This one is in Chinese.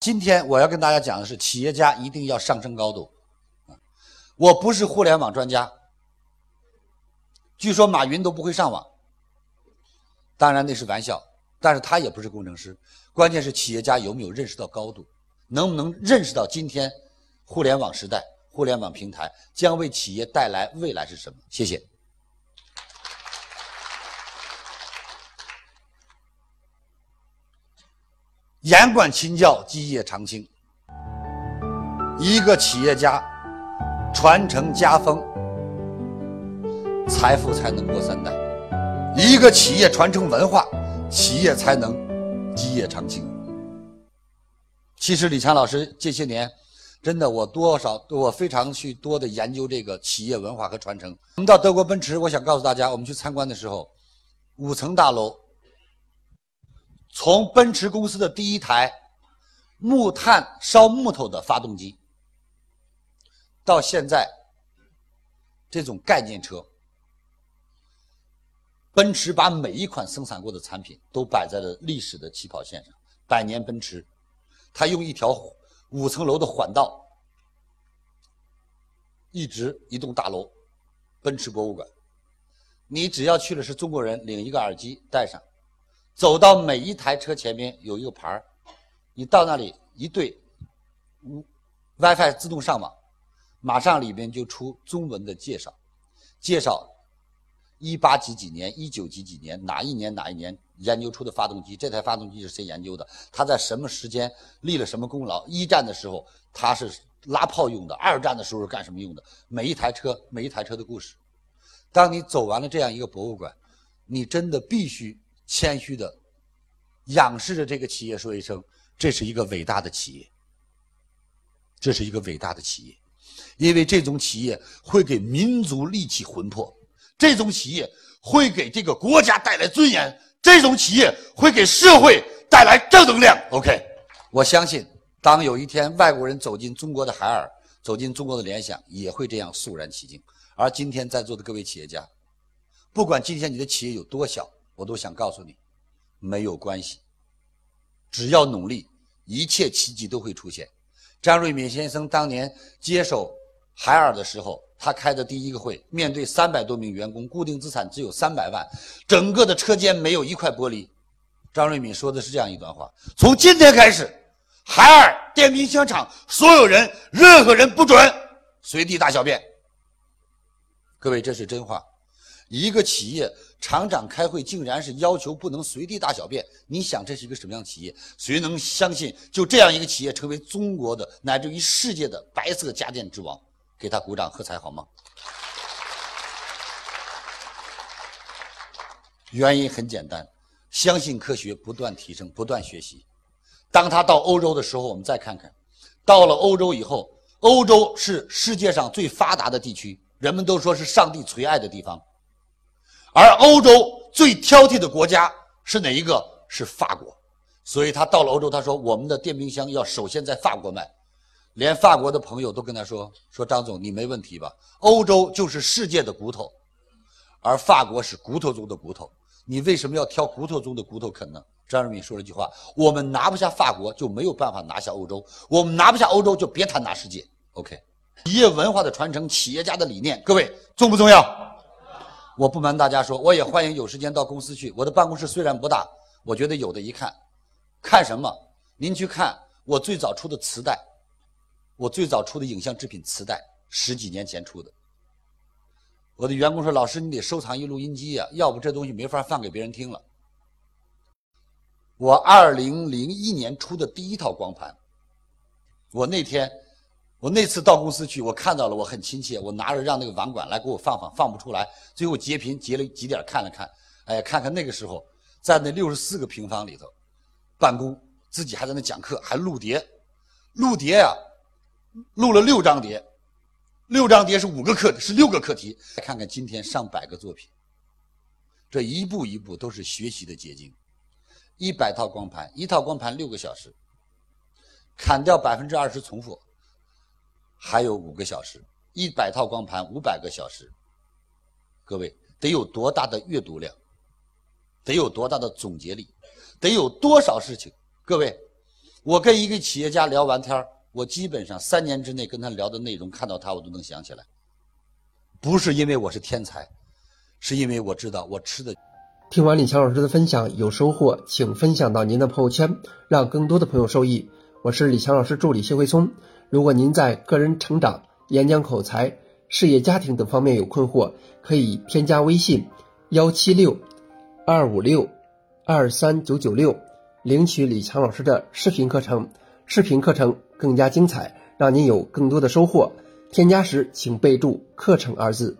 今天我要跟大家讲的是，企业家一定要上升高度。我不是互联网专家，据说马云都不会上网，当然那是玩笑，但是他也不是工程师。关键是企业家有没有认识到高度，能不能认识到今天互联网时代、互联网平台将为企业带来未来是什么？谢谢。严管勤教，基业长青。一个企业家传承家风，财富才能过三代；一个企业传承文化，企业才能基业长青。其实李强老师这些年，真的我多少我非常去多的研究这个企业文化和传承。我们到德国奔驰，我想告诉大家，我们去参观的时候，五层大楼。从奔驰公司的第一台木炭烧木头的发动机，到现在这种概念车，奔驰把每一款生产过的产品都摆在了历史的起跑线上。百年奔驰，它用一条五层楼的缓道，一直一栋大楼，奔驰博物馆。你只要去了是中国人，领一个耳机戴上。走到每一台车前面有一个牌儿，你到那里一对，WiFi 自动上网，马上里边就出中文的介绍，介绍一八几几年、一九几几年哪一年哪一年研究出的发动机，这台发动机是谁研究的？它在什么时间立了什么功劳？一战的时候它是拉炮用的，二战的时候是干什么用的？每一台车每一台车的故事。当你走完了这样一个博物馆，你真的必须。谦虚的仰视着这个企业，说一声：“这是一个伟大的企业，这是一个伟大的企业，因为这种企业会给民族立起魂魄，这种企业会给这个国家带来尊严，这种企业会给社会带来正能量。” OK，我相信，当有一天外国人走进中国的海尔，走进中国的联想，也会这样肃然起敬。而今天在座的各位企业家，不管今天你的企业有多小，我都想告诉你，没有关系，只要努力，一切奇迹都会出现。张瑞敏先生当年接手海尔的时候，他开的第一个会，面对三百多名员工，固定资产只有三百万，整个的车间没有一块玻璃。张瑞敏说的是这样一段话：从今天开始，海尔电冰箱厂所有人，任何人不准随地大小便。各位，这是真话。一个企业。厂长开会竟然是要求不能随地大小便，你想这是一个什么样的企业？谁能相信就这样一个企业成为中国的乃至于世界的白色家电之王？给他鼓掌喝彩好吗？原因很简单，相信科学，不断提升，不断学习。当他到欧洲的时候，我们再看看，到了欧洲以后，欧洲是世界上最发达的地区，人们都说是上帝垂爱的地方。而欧洲最挑剔的国家是哪一个？是法国，所以他到了欧洲，他说我们的电冰箱要首先在法国卖，连法国的朋友都跟他说：“说张总，你没问题吧？欧洲就是世界的骨头，而法国是骨头中的骨头，你为什么要挑骨头中的骨头啃呢？”张瑞敏说了一句话：“我们拿不下法国，就没有办法拿下欧洲；我们拿不下欧洲，就别谈拿世界。”OK，企业文化的传承，企业家的理念，各位重不重要？我不瞒大家说，我也欢迎有时间到公司去。我的办公室虽然不大，我觉得有的一看。看什么？您去看我最早出的磁带，我最早出的影像制品磁带，十几年前出的。我的员工说：“老师，你得收藏一录音机呀，要不这东西没法放给别人听了。”我二零零一年出的第一套光盘，我那天。我那次到公司去，我看到了，我很亲切。我拿着让那个网管来给我放放，放不出来。最后截屏截了几点看了看，哎，看看那个时候在那六十四个平方里头办公，自己还在那讲课，还录碟，录碟呀，录了六张碟，六张碟是五个课，是六个课题。看看今天上百个作品，这一步一步都是学习的结晶。一百套光盘，一套光盘六个小时，砍掉百分之二十重复。还有五个小时，一百套光盘，五百个小时。各位得有多大的阅读量，得有多大的总结力，得有多少事情？各位，我跟一个企业家聊完天我基本上三年之内跟他聊的内容，看到他我都能想起来。不是因为我是天才，是因为我知道我吃的。听完李强老师的分享有收获，请分享到您的朋友圈，让更多的朋友受益。我是李强老师助理谢慧聪。如果您在个人成长、演讲口才、事业家庭等方面有困惑，可以添加微信幺七六二五六二三九九六，领取李强老师的视频课程。视频课程更加精彩，让您有更多的收获。添加时请备注“课程”二字。